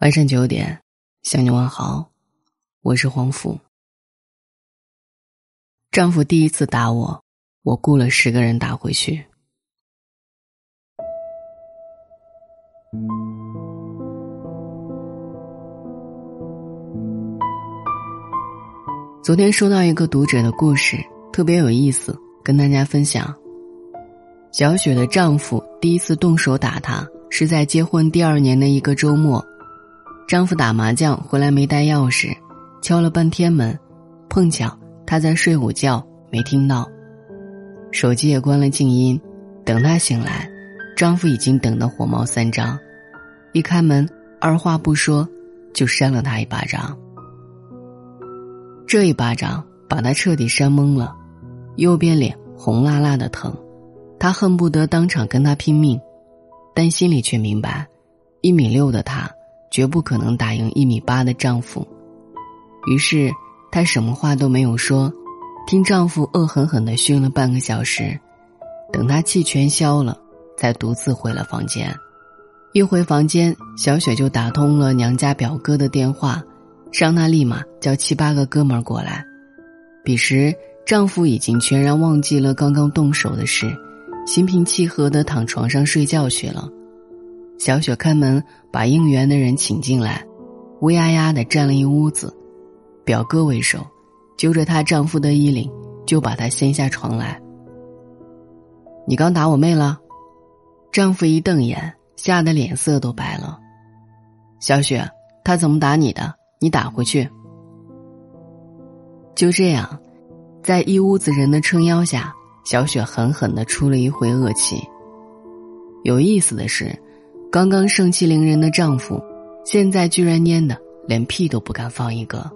晚上九点，向你问好，我是黄甫。丈夫第一次打我，我雇了十个人打回去。昨天收到一个读者的故事，特别有意思，跟大家分享。小雪的丈夫第一次动手打她，是在结婚第二年的一个周末。丈夫打麻将回来没带钥匙，敲了半天门，碰巧他在睡午觉没听到，手机也关了静音。等她醒来，丈夫已经等得火冒三丈，一开门二话不说就扇了她一巴掌。这一巴掌把她彻底扇懵了，右边脸红辣辣的疼，她恨不得当场跟他拼命，但心里却明白，一米六的他。绝不可能打赢一米八的丈夫，于是她什么话都没有说，听丈夫恶狠狠地训了半个小时，等她气全消了，才独自回了房间。一回房间，小雪就打通了娘家表哥的电话，让他立马叫七八个哥们儿过来。彼时，丈夫已经全然忘记了刚刚动手的事，心平气和地躺床上睡觉去了。小雪开门，把应援的人请进来，乌压压的站了一屋子。表哥为首，揪着她丈夫的衣领，就把她掀下床来。你刚打我妹了？丈夫一瞪眼，吓得脸色都白了。小雪，他怎么打你的？你打回去。就这样，在一屋子人的撑腰下，小雪狠狠的出了一回恶气。有意思的是。刚刚盛气凌人的丈夫，现在居然蔫的连屁都不敢放一个。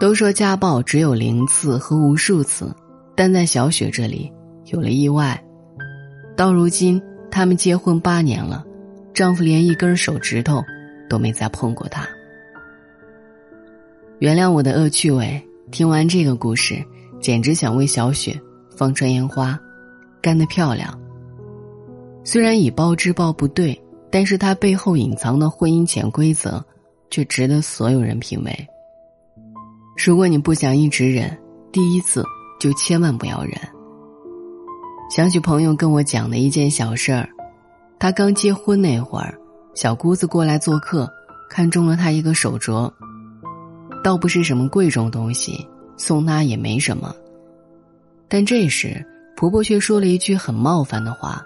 都说家暴只有零次和无数次，但在小雪这里有了意外。到如今，他们结婚八年了，丈夫连一根手指头都没再碰过她。原谅我的恶趣味，听完这个故事，简直想为小雪放串烟花，干得漂亮。虽然以暴制暴不对，但是他背后隐藏的婚姻潜规则，却值得所有人品味。如果你不想一直忍，第一次就千万不要忍。想起朋友跟我讲的一件小事儿，他刚结婚那会儿，小姑子过来做客，看中了他一个手镯，倒不是什么贵重东西，送她也没什么。但这时婆婆却说了一句很冒犯的话。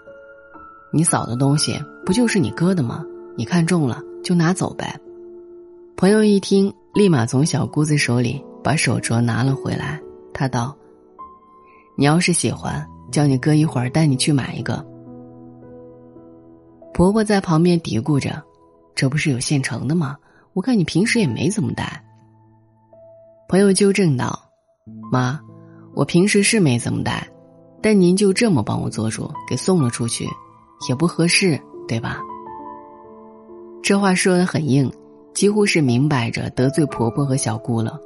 你嫂的东西不就是你哥的吗？你看中了就拿走呗。朋友一听，立马从小姑子手里把手镯拿了回来。他道：“你要是喜欢，叫你哥一会儿带你去买一个。”婆婆在旁边嘀咕着：“这不是有现成的吗？我看你平时也没怎么戴。”朋友纠正道：“妈，我平时是没怎么戴，但您就这么帮我做主，给送了出去。”也不合适，对吧？这话说的很硬，几乎是明摆着得罪婆婆和小姑了。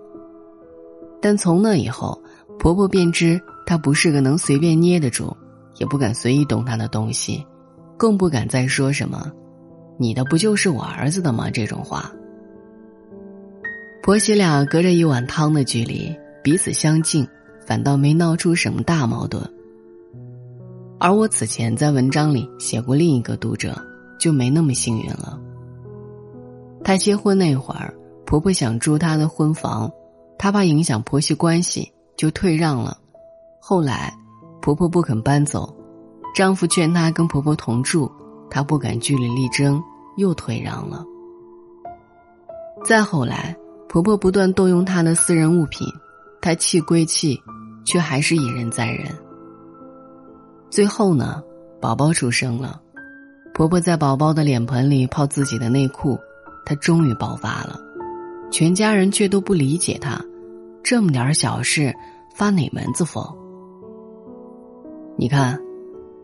但从那以后，婆婆便知她不是个能随便捏的主，也不敢随意动她的东西，更不敢再说什么“你的不就是我儿子的吗”这种话。婆媳俩隔着一碗汤的距离，彼此相敬，反倒没闹出什么大矛盾。而我此前在文章里写过另一个读者，就没那么幸运了。她结婚那会儿，婆婆想住她的婚房，她怕影响婆媳关系，就退让了。后来，婆婆不肯搬走，丈夫劝她跟婆婆同住，她不敢据理力争，又退让了。再后来，婆婆不断动用她的私人物品，她气归气，却还是一忍再忍。最后呢，宝宝出生了，婆婆在宝宝的脸盆里泡自己的内裤，她终于爆发了，全家人却都不理解她，这么点小事发哪门子疯？你看，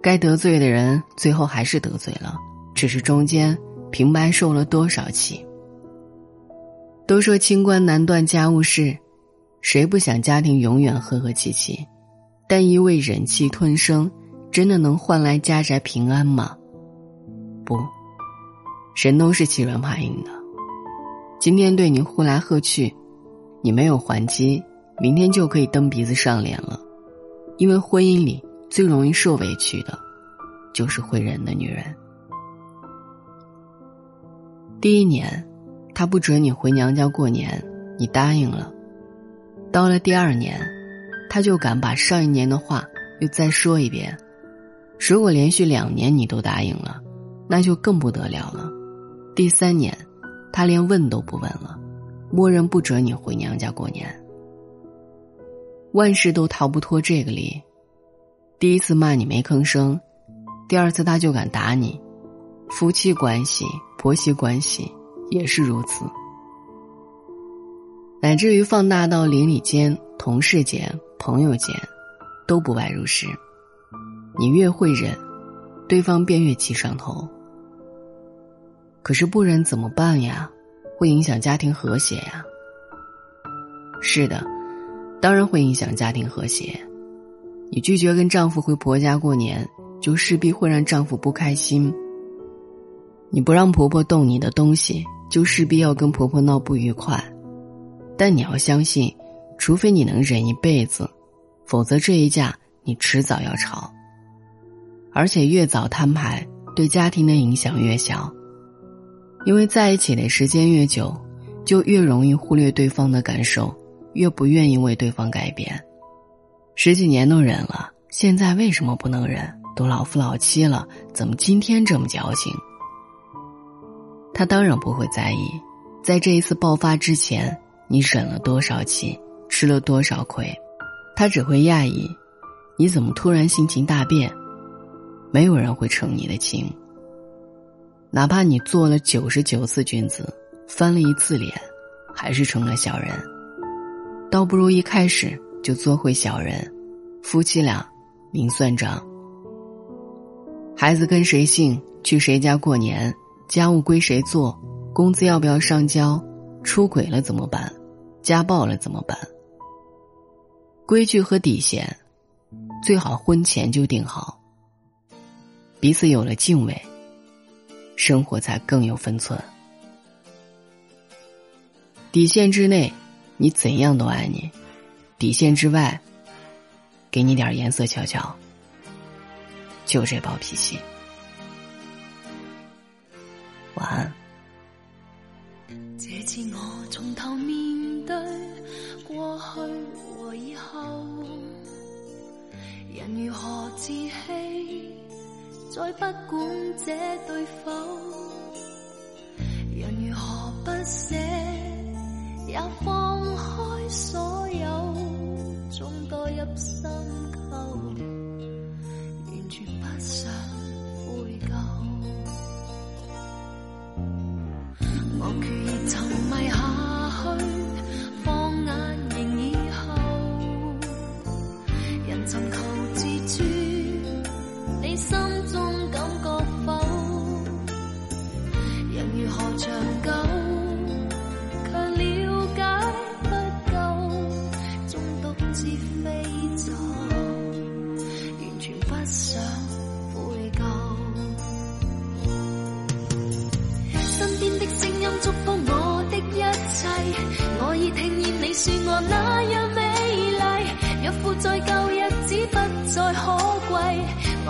该得罪的人最后还是得罪了，只是中间平白受了多少气。都说清官难断家务事，谁不想家庭永远和和气气？但一味忍气吞声。真的能换来家宅平安吗？不，人都是欺软怕硬的。今天对你呼来喝去，你没有还击，明天就可以蹬鼻子上脸了。因为婚姻里最容易受委屈的，就是会忍的女人。第一年，他不准你回娘家过年，你答应了。到了第二年，他就敢把上一年的话又再说一遍。如果连续两年你都答应了，那就更不得了了。第三年。他连问都不问了，默认不准你回娘家过年。万事都逃不脱这个理。第一次骂你没吭声，第二次他就敢打你。夫妻关系、婆媳关系也是如此，乃至于放大到邻里间、同事间、朋友间，都不外如是。你越会忍，对方便越气上头。可是不忍怎么办呀？会影响家庭和谐呀。是的，当然会影响家庭和谐。你拒绝跟丈夫回婆家过年，就势必会让丈夫不开心。你不让婆婆动你的东西，就势必要跟婆婆闹不愉快。但你要相信，除非你能忍一辈子，否则这一架你迟早要吵。而且越早摊牌，对家庭的影响越小。因为在一起的时间越久，就越容易忽略对方的感受，越不愿意为对方改变。十几年都忍了，现在为什么不能忍？都老夫老妻了，怎么今天这么矫情？他当然不会在意，在这一次爆发之前，你忍了多少气，吃了多少亏，他只会讶异，你怎么突然性情大变？没有人会成你的情。哪怕你做了九十九次君子，翻了一次脸，还是成了小人。倒不如一开始就做回小人，夫妻俩明算账。孩子跟谁姓，去谁家过年，家务归谁做，工资要不要上交，出轨了怎么办，家暴了怎么办？规矩和底线，最好婚前就定好。彼此有了敬畏。生活才更有分寸。底线之内，你怎样都爱你；底线之外，给你点颜色瞧瞧。就这暴脾气。晚安。再不管这对否，人如何不舍，也放开手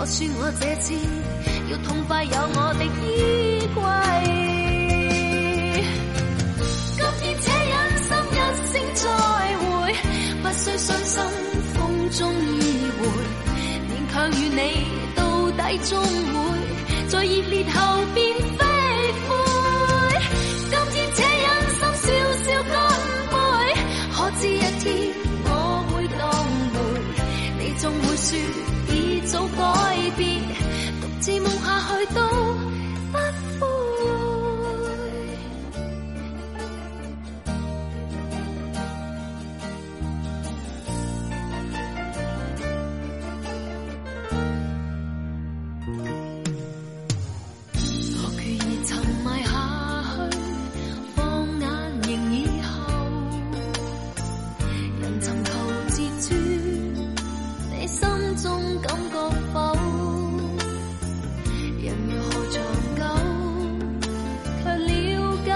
我说我这次要痛快有我的衣柜。今天且忍心一声再会，不需伤心风中依回，勉强与你到底终会，在热烈后变我决意沉埋下去，放眼凝以后。人寻求自尊，你心中感觉否？人若何长久，却了解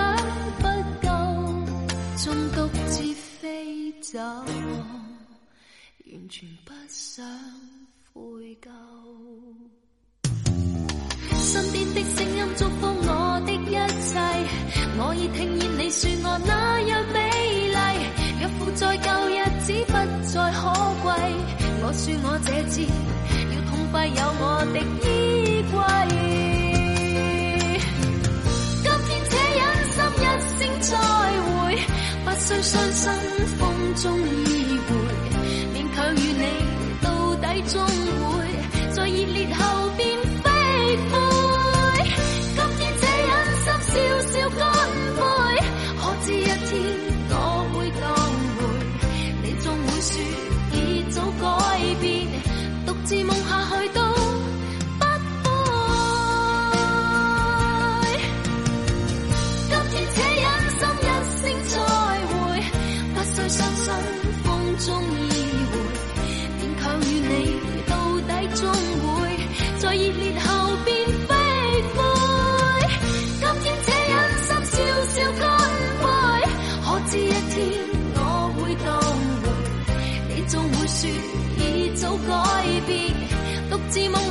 不够，终独自飞走，完全不想悔疚。身边的声音祝福我的一切，我已听见你说我那样美丽。若负在旧日子不再可贵，我说我这次要痛快有我的衣柜。今天且忍心一声再会，不需伤心风中依偎，勉强与你到底终会在热烈后边。热烈后变灰灰，今天这忍心笑笑干杯。可知一天我会当回，你总会说已早改变，独自梦。